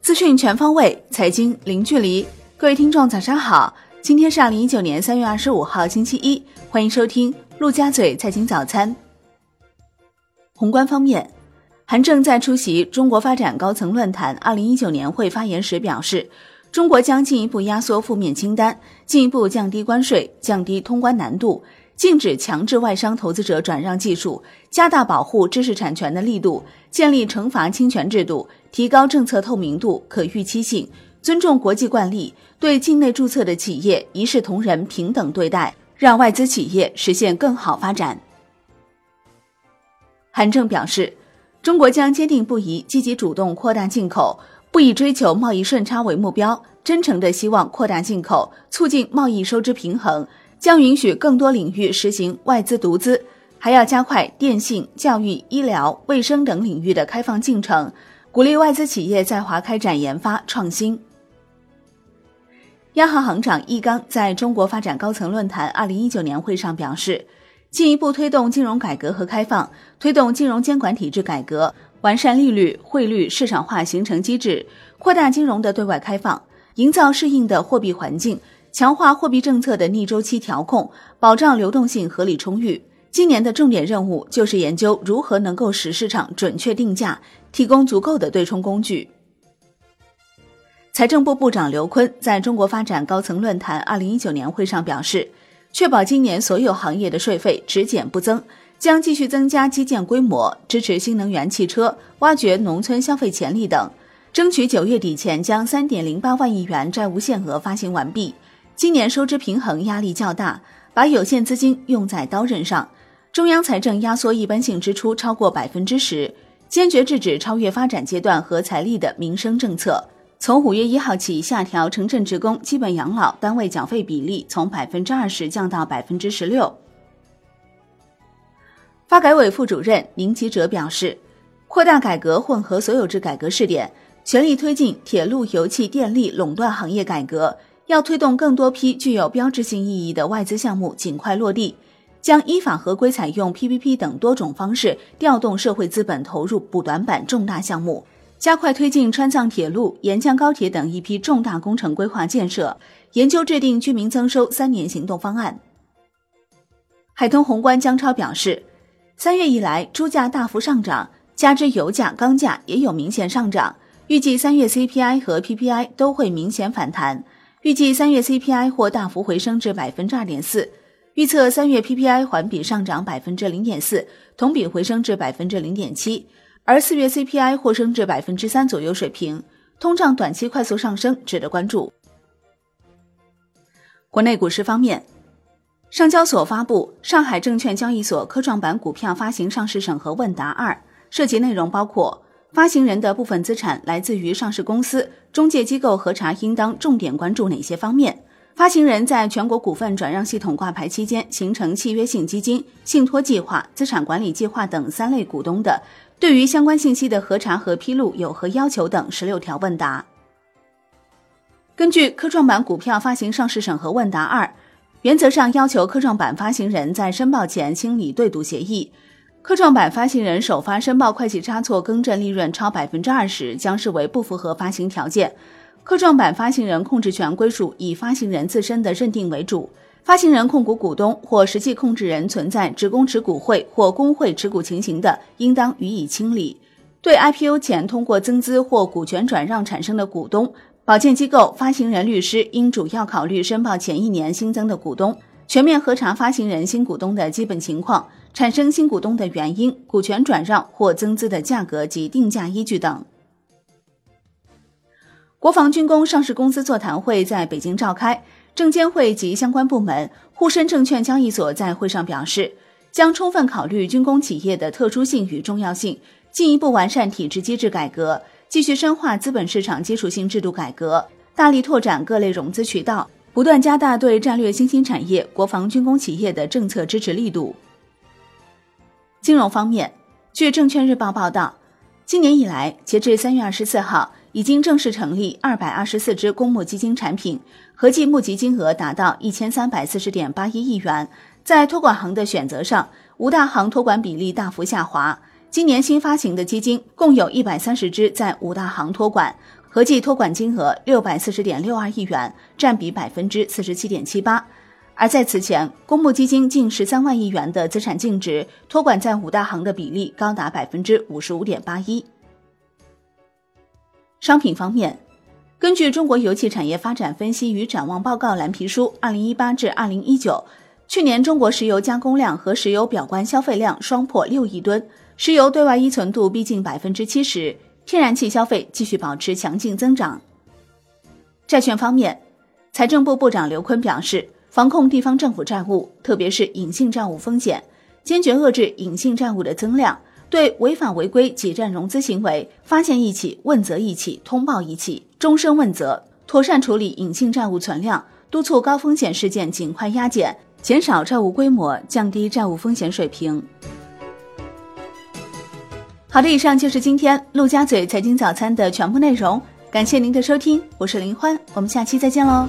资讯全方位，财经零距离。各位听众，早上好！今天是二零一九年三月二十五号，星期一。欢迎收听陆家嘴财经早餐。宏观方面，韩正在出席中国发展高层论坛二零一九年会发言时表示，中国将进一步压缩负面清单，进一步降低关税，降低通关难度。禁止强制外商投资者转让技术，加大保护知识产权的力度，建立惩罚侵权制度，提高政策透明度、可预期性，尊重国际惯例，对境内注册的企业一视同仁、平等对待，让外资企业实现更好发展。韩正表示，中国将坚定不移、积极主动扩大进口，不以追求贸易顺差为目标，真诚的希望扩大进口，促进贸易收支平衡。将允许更多领域实行外资独资，还要加快电信、教育、医疗、卫生等领域的开放进程，鼓励外资企业在华开展研发创新。央行行长易纲在中国发展高层论坛二零一九年会上表示，进一步推动金融改革和开放，推动金融监管体制改革，完善利率、汇率市场化形成机制，扩大金融的对外开放，营造适应的货币环境。强化货币政策的逆周期调控，保障流动性合理充裕。今年的重点任务就是研究如何能够使市场准确定价，提供足够的对冲工具。财政部部长刘昆在中国发展高层论坛二零一九年会上表示，确保今年所有行业的税费只减不增，将继续增加基建规模，支持新能源汽车，挖掘农村消费潜力等，争取九月底前将三点零八万亿元债务限额发行完毕。今年收支平衡压力较大，把有限资金用在刀刃上。中央财政压缩一般性支出超过百分之十，坚决制止超越发展阶段和财力的民生政策。从五月一号起，下调城镇职工基本养老单位缴费比例，从百分之二十降到百分之十六。发改委副主任宁吉喆表示，扩大改革混合所有制改革试点，全力推进铁路、油气、电力垄断行业改革。要推动更多批具有标志性意义的外资项目尽快落地，将依法合规采用 PPP 等多种方式调动社会资本投入补短板重大项目，加快推进川藏铁路、沿江高铁等一批重大工程规划建设，研究制定居民增收三年行动方案。海通宏观姜超表示，三月以来猪价大幅上涨，加之油价、钢价也有明显上涨，预计三月 CPI 和 PPI 都会明显反弹。预计三月 CPI 或大幅回升至百分之二点四，预测三月 PPI 环比上涨百分之零点四，同比回升至百分之零点七，而四月 CPI 或升至百分之三左右水平。通胀短期快速上升值得关注。国内股市方面，上交所发布《上海证券交易所科创板股票发行上市审核问答二》，涉及内容包括。发行人的部分资产来自于上市公司，中介机构核查应当重点关注哪些方面？发行人在全国股份转让系统挂牌期间形成契约性基金、信托计划、资产管理计划等三类股东的，对于相关信息的核查和披露有何要求等十六条问答。根据科创板股票发行上市审核问答二，原则上要求科创板发行人在申报前清理对赌协议。科创板发行人首发申报会计差错更正利润超百分之二十，将视为不符合发行条件。科创板发行人控制权归属以发行人自身的认定为主，发行人控股股东或实际控制人存在职工持股会或工会持股情形的，应当予以清理。对 IPO 前通过增资或股权转让产生的股东，保荐机构、发行人律师应主要考虑申报前一年新增的股东。全面核查发行人新股东的基本情况、产生新股东的原因、股权转让或增资的价格及定价依据等。国防军工上市公司座谈会在北京召开，证监会及相关部门、沪深证券交易所在会上表示，将充分考虑军工企业的特殊性与重要性，进一步完善体制机制改革，继续深化资本市场基础性制度改革，大力拓展各类融资渠道。不断加大对战略新兴产业、国防军工企业的政策支持力度。金融方面，据证券日报报道，今年以来，截至三月二十四号，已经正式成立二百二十四只公募基金产品，合计募集金额达到一千三百四十点八一亿元。在托管行的选择上，五大行托管比例大幅下滑，今年新发行的基金共有一百三十只在五大行托管，合计托管金额六百四十点六二亿元，占比百分之四十七点七八。而在此前，公募基金近十三万亿元的资产净值托管在五大行的比例高达百分之五十五点八一。商品方面，根据《中国油气产业发展分析与展望报告蓝皮书（二零一八至二零一九）》，去年中国石油加工量和石油表观消费量双破六亿吨，石油对外依存度逼近百分之七十，天然气消费继续保持强劲增长。债券方面，财政部部长刘昆表示。防控地方政府债务，特别是隐性债务风险，坚决遏制隐性债务的增量。对违法违规挤占融资行为，发现一起问责一起，通报一起，终身问责。妥善处理隐性债务存量，督促高风险事件尽快压减，减少债务规模，降低债务风险水平。好的，以上就是今天陆家嘴财经早餐的全部内容，感谢您的收听，我是林欢，我们下期再见喽。